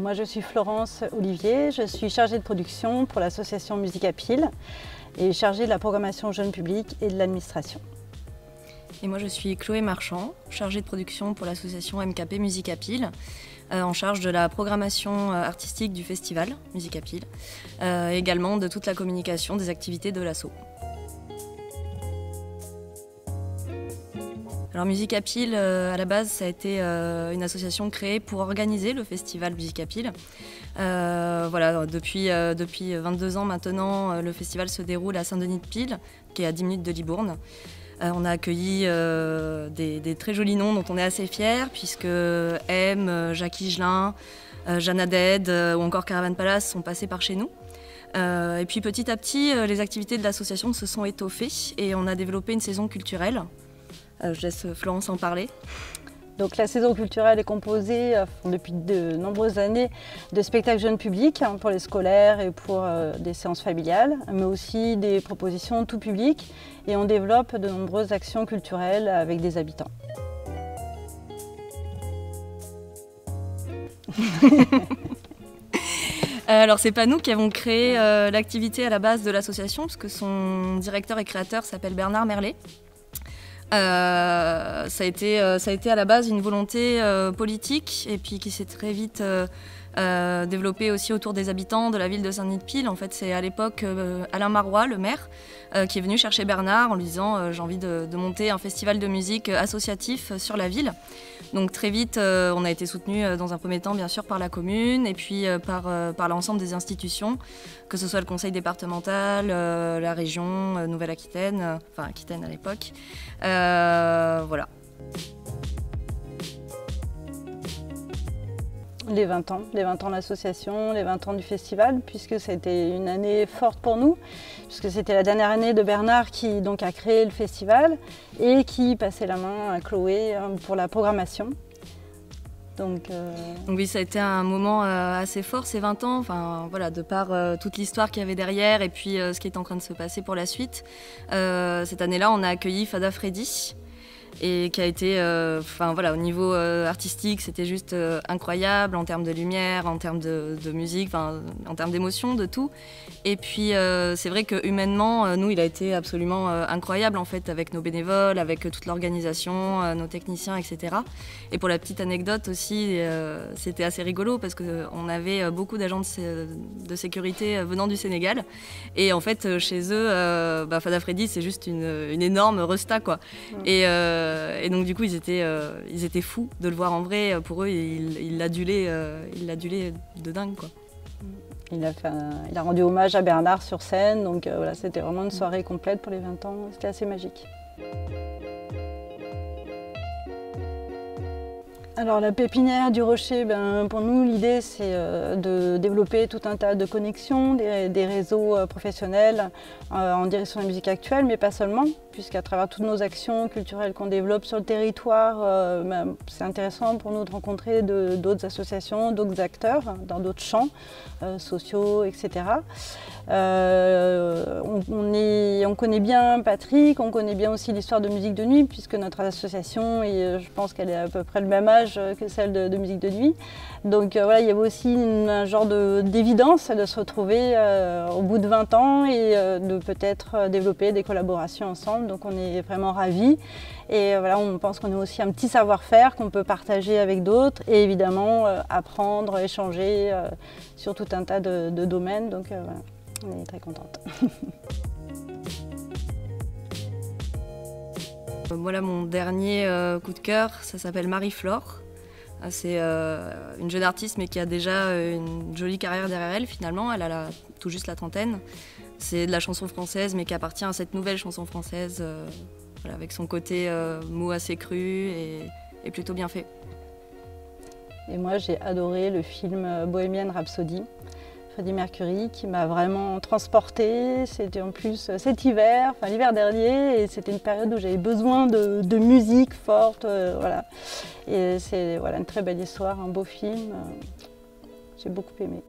Moi je suis Florence Olivier, je suis chargée de production pour l'association Musique à Pile et chargée de la programmation jeune public et de l'administration. Et moi je suis Chloé Marchand, chargée de production pour l'association MKP Musique à Pile, euh, en charge de la programmation euh, artistique du festival Musique à Pile, euh, également de toute la communication des activités de l'assaut. Alors Musique à Pile, à la base, ça a été une association créée pour organiser le festival Musique à Pile. voilà, depuis, depuis 22 ans maintenant, le festival se déroule à Saint-Denis-de-Pile, qui est à 10 minutes de Libourne. Euh, on a accueilli euh, des, très jolis noms dont on est assez fiers, puisque M, euh, Jacques Higelin, Jeanne Aded ou encore Caravan Palace sont passés par chez nous. et puis petit à petit, les activités de l'association se sont étoffées et on a développé une saison culturelle. Je laisse Florence en parler. Donc la saison culturelle est composée euh, depuis de nombreuses années de spectacles jeunes publics hein, pour les scolaires et pour euh, des séances familiales, mais aussi des propositions tout public et on développe de nombreuses actions culturelles avec des habitants. Alors c'est pas nous qui avons créé euh, l'activité à la base de l'association, parce que son directeur et créateur s'appelle Bernard Merlet. Euh, ça, a été, euh, ça a été à la base une volonté euh, politique et puis qui s'est très vite développée aussi autour des habitants de la ville de Saint-Denis-de-Pile. En fait, c'est à l'époque Alain Marois, le maire, qui est venu chercher Bernard en lui disant j'ai envie de, monter un festival de musique associatif sur la ville. Donc très vite, on a été soutenu dans un premier temps bien sûr par la commune et puis par, par l'ensemble des institutions, que ce soit le conseil départemental, la région Nouvelle-Aquitaine, enfin Aquitaine à l'époque. Euh, voilà. Les 20 ans, les 20 ans de l'association, les 20 ans du festival, puisque c'était une année forte pour nous, puisque c'était la dernière année de Bernard qui donc a créé le festival et qui passait la main à Chloé hein, pour la programmation. Donc, euh, Donc, oui, ça a été un moment euh, assez fort ces 20 ans, voilà, de par euh, toute l'histoire qu'il y avait derrière et puis ce qui est en train de se passer pour la suite. cette année-là, on a accueilli Fada Freddy, et qui a été, euh, enfin voilà, au niveau euh, artistique, c'était juste euh, incroyable en termes de lumière, en termes de, musique, en termes d'émotion, de tout. Et puis c'est vrai que humainement, nous, il a été absolument incroyable en fait, avec nos bénévoles, avec toute l'organisation, nos techniciens, etc. Et pour la petite anecdote aussi, c'était assez rigolo parce qu'on avait beaucoup d'agents de, sécurité venant du Sénégal. Et en fait, chez eux, bah, Fada Freddy, c'est juste une, énorme resta quoi. Et et donc du coup, ils étaient, euh, ils étaient fous de le voir en vrai. Pour eux, il l'adulaient euh, de dingue. Quoi. Il a, il a rendu hommage à Bernard sur scène, donc voilà, c'était vraiment une soirée complète pour les 20 ans. C'était assez magique. Alors la pépinière du rocher, ben, pour nous l'idée c'est euh, de développer tout un tas de connexions, des, réseaux euh, professionnels euh, en direction de la musique actuelle, mais pas seulement, puisqu'à travers toutes nos actions culturelles qu'on développe sur le territoire, ben, c'est intéressant pour nous de rencontrer d'autres associations, d'autres acteurs dans d'autres champs sociaux, etc. On, on, connaît bien Patrick, on connaît bien aussi l'histoire de musique de nuit, puisque notre association, et je pense qu'elle est à peu près le même âge, que celle de, musique de nuit. Donc euh, voilà, il y avait aussi un genre d'évidence de, se retrouver euh, au bout de 20 ans et euh, de peut-être développer des collaborations ensemble. Donc on est vraiment ravis. Et voilà, on pense qu'on a aussi un petit savoir-faire qu'on peut partager avec d'autres et évidemment apprendre, échanger sur tout un tas de, de domaines. Donc voilà, on est très contente. Voilà mon dernier euh, coup de cœur, ça s'appelle Marie-Flore. Ah, c'est euh, une jeune artiste mais qui a déjà euh, une jolie carrière derrière elle finalement, elle a tout juste la trentaine. C'est de la chanson française mais qui appartient à cette nouvelle chanson française avec son côté mot assez cru et, plutôt bien fait. Et moi j'ai adoré le film Bohemian Rhapsody. Freddie Mercury qui m'a vraiment transportée. C'était en plus cet hiver, enfin l'hiver dernier, et c'était une période où j'avais besoin de, musique forte. Euh, voilà. Et c'est voilà, une très belle histoire, un beau film. J'ai beaucoup aimé.